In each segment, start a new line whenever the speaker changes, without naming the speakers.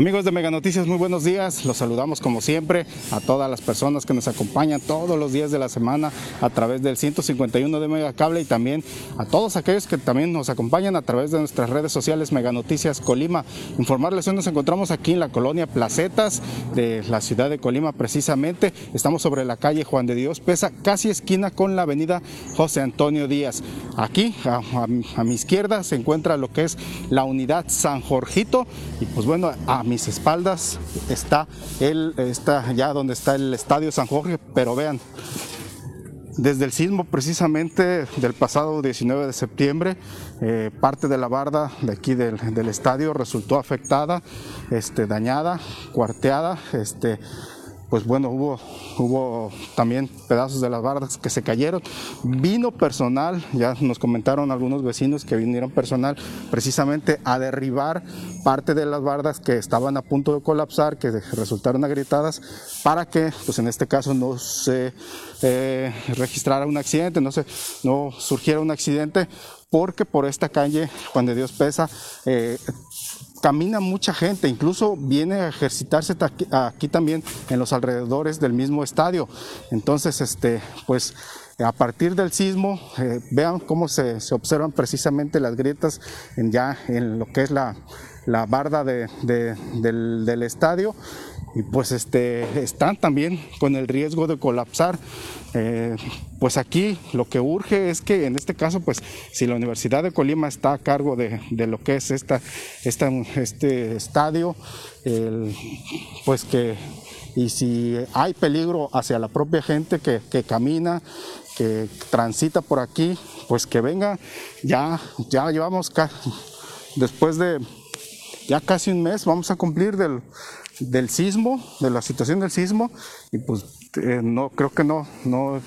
Amigos de Mega Noticias, muy buenos días. Los saludamos como siempre a todas las personas que nos acompañan todos los días de la semana a través del 151 de Mega Cable y también a todos aquellos que también nos acompañan a través de nuestras redes sociales Mega Noticias Colima. Informarles hoy nos encontramos aquí en la colonia Placetas de la ciudad de Colima precisamente. Estamos sobre la calle Juan de Dios Pesa, casi esquina con la avenida José Antonio Díaz. Aquí a, mi izquierda se encuentra lo que es la unidad San Jorgito y pues bueno, a mis espaldas está, el, está ya donde está el Estadio San Jorge, pero vean, desde el sismo precisamente del pasado 19 de septiembre, eh, parte de la barda de aquí del, del estadio resultó afectada, este, dañada, cuarteada, este, pues bueno, hubo, hubo también pedazos de las bardas que se cayeron. Vino personal, ya nos comentaron algunos vecinos que vinieron personal precisamente a derribar parte de las bardas que estaban a punto de colapsar, que resultaron agrietadas, para que, pues en este caso, no se eh, registrara un accidente, no, se, no surgiera un accidente, porque por esta calle, cuando Dios pesa, eh, camina mucha gente, incluso viene a ejercitarse aquí, también en los alrededores del mismo estadio. Entonces, este, pues a partir del sismo, eh, vean cómo se, observan precisamente las grietas en ya en lo que es la, barda del, estadio y pues este, están también con el riesgo de colapsar. Eh, pues aquí lo que urge es que en este caso, pues si la Universidad de Colima está a cargo de, lo que es esta, este estadio, pues que, y si hay peligro hacia la propia gente que, que camina, que transita por aquí, pues que venga, ya, ya llevamos después de ya casi un mes, vamos a cumplir del del sismo, de la situación del sismo, y pues eh, no creo que no, no,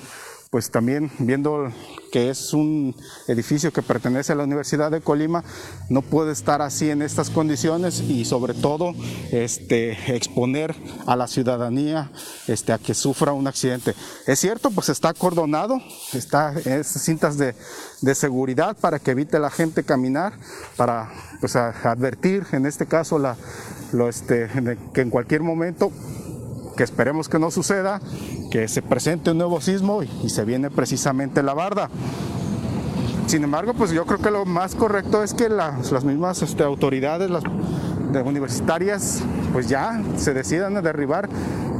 pues también viendo que es un edificio que pertenece a la Universidad de Colima, no puede estar así en estas condiciones y sobre todo este, exponer a la ciudadanía este, a que sufra un accidente. Es cierto, pues está acordonado, está en cintas de, de, seguridad para que evite la gente caminar, para pues, advertir en este caso la, lo, este, que en cualquier momento que esperemos que no suceda, que se presente un nuevo sismo y, se viene precisamente la barda. Sin embargo, pues yo creo que lo más correcto es que las mismas este, autoridades las, universitarias pues ya se decidan a derribar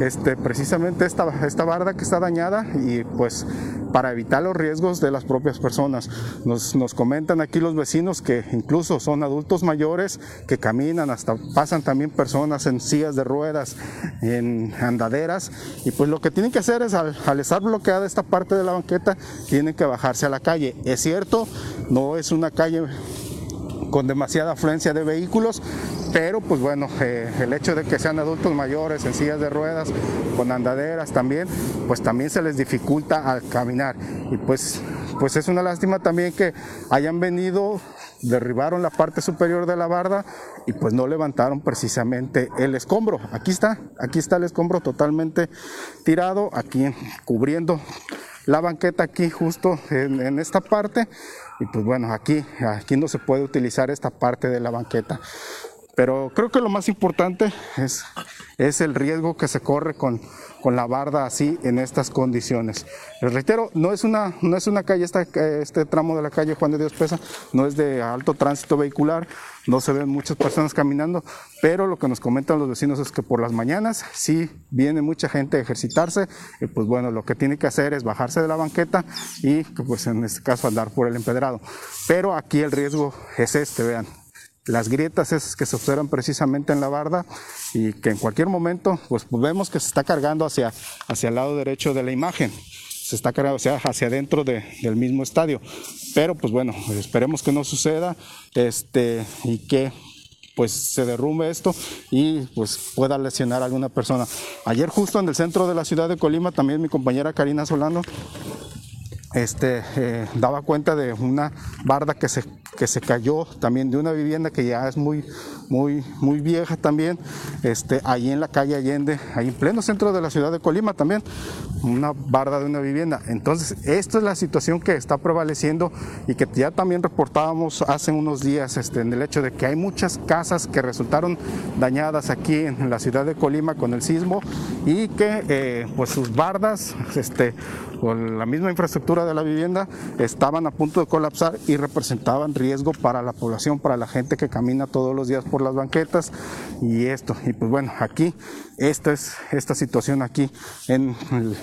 este, precisamente esta, esta barda que está dañada y pues para evitar los riesgos de las propias personas. Nos, nos, comentan aquí los vecinos que incluso son adultos mayores que caminan, hasta pasan también personas en sillas de ruedas, en andaderas, y pues lo que tienen que hacer es al, al estar bloqueada esta parte de la banqueta, tienen que bajarse a la calle. Es cierto, no es una calle con demasiada afluencia de vehículos, pero pues bueno, eh, el hecho de que sean adultos mayores en sillas de ruedas, con andaderas también, pues también se les dificulta al caminar. Y pues, pues es una lástima también que hayan venido, derribaron la parte superior de la barda y pues no levantaron precisamente el escombro. Aquí está, aquí está el escombro totalmente tirado, aquí cubriendo la banqueta aquí justo en, en esta parte y pues bueno, aquí, aquí no se puede utilizar esta parte de la banqueta. Pero creo que lo más importante es, es el riesgo que se corre con, con la barda así en estas condiciones. Les reitero, no es una, no es una calle, esta, este tramo de la calle Juan de Dios Pesa, no es de alto tránsito vehicular, no se ven muchas personas caminando, pero lo que nos comentan los vecinos es que por las mañanas sí viene mucha gente a ejercitarse, y pues bueno, lo que tiene que hacer es bajarse de la banqueta y pues en este caso andar por el empedrado. Pero aquí el riesgo es este, vean, las grietas esas que se observan precisamente en la barda y que en cualquier momento pues vemos que se está cargando hacia, hacia el lado derecho de la imagen. Se está cargando hacia, adentro del mismo estadio. Pero pues bueno esperemos que no suceda este y que pues se derrumbe esto y pues pueda lesionar a alguna persona. Ayer justo en el centro de la ciudad de Colima también mi compañera Karina Solano este, eh, daba cuenta de una barda que se, que se cayó también de una vivienda que ya es muy, muy, muy vieja también, este, ahí en la calle Allende, ahí en pleno centro de la ciudad de Colima también, una barda de una vivienda. Entonces, esta es la situación que está prevaleciendo y que ya también reportábamos hace unos días este, en el hecho de que hay muchas casas que resultaron dañadas aquí en la ciudad de Colima con el sismo y que eh, pues sus bardas este, con la misma infraestructura de la vivienda estaban a punto de colapsar y representaban riesgo para la población, para la gente que camina todos los días por las banquetas y esto. Y pues bueno, aquí esta es esta situación aquí en,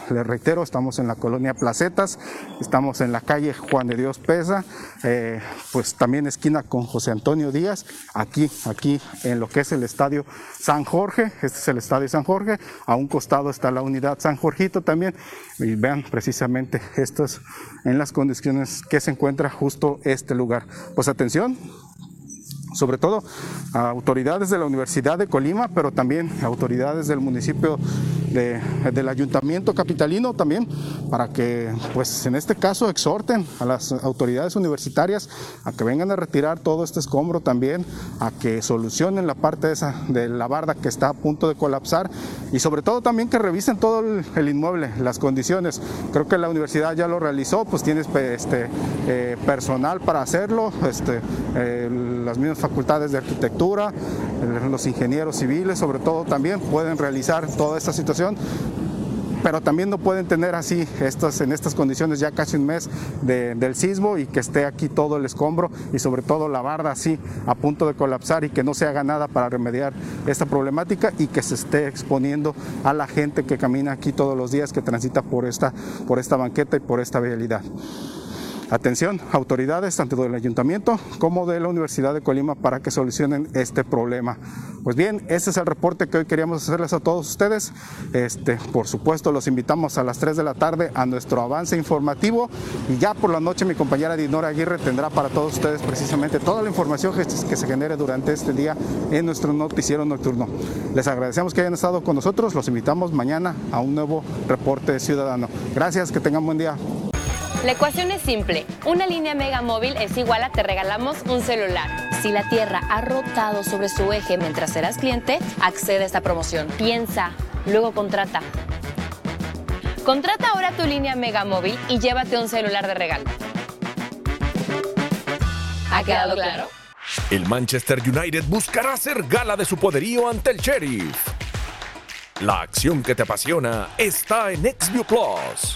le reitero, estamos en la colonia Placetas, estamos en la calle Juan de Dios Pesa, eh, pues también esquina con José Antonio Díaz, aquí, aquí en lo que es el estadio San Jorge, este es el estadio San Jorge, a un costado está la unidad San Jorgito también, y vean precisamente estos en las condiciones que se encuentra justo este lugar. Pues atención, sobre todo a autoridades de la Universidad de Colima, pero también autoridades del municipio del ayuntamiento capitalino también, para que, pues en este caso, exhorten a las autoridades universitarias a que vengan a retirar todo este escombro también, a que solucionen la parte esa de la barda que está a punto de colapsar y sobre todo también que revisen todo el, inmueble, las condiciones. Creo que la universidad ya lo realizó, pues tienes este, eh, personal para hacerlo, este, las mismas facultades de arquitectura, los ingenieros civiles sobre todo también pueden realizar toda esta situación pero también no pueden tener así en estas condiciones ya casi un mes del sismo y que esté aquí todo el escombro y sobre todo la barda así a punto de colapsar y que no se haga nada para remediar esta problemática y que se esté exponiendo a la gente que camina aquí todos los días, que transita por esta, por esta banqueta y por esta vialidad. Atención, autoridades tanto del ayuntamiento como de la Universidad de Colima para que solucionen este problema. Pues bien, este es el reporte que hoy queríamos hacerles a todos ustedes. Este, por supuesto, los invitamos a las 3 de la tarde a nuestro avance informativo y ya por la noche mi compañera Dinora Aguirre tendrá para todos ustedes precisamente toda la información que, que se genere durante este día en nuestro noticiero nocturno. Les agradecemos que hayan estado con nosotros, los invitamos mañana a un nuevo reporte ciudadano. Gracias, que tengan buen día.
La ecuación es simple. Una línea Mega Móvil es igual a te regalamos un celular. Si la Tierra ha rotado sobre su eje mientras serás cliente, accede a esta promoción. Piensa, luego contrata. Contrata ahora tu línea Mega Móvil y llévate un celular de regalo. ¿Ha quedado claro?
El Manchester United buscará hacer gala de su poderío ante el Sheriff. La acción que te apasiona está en XView Plus.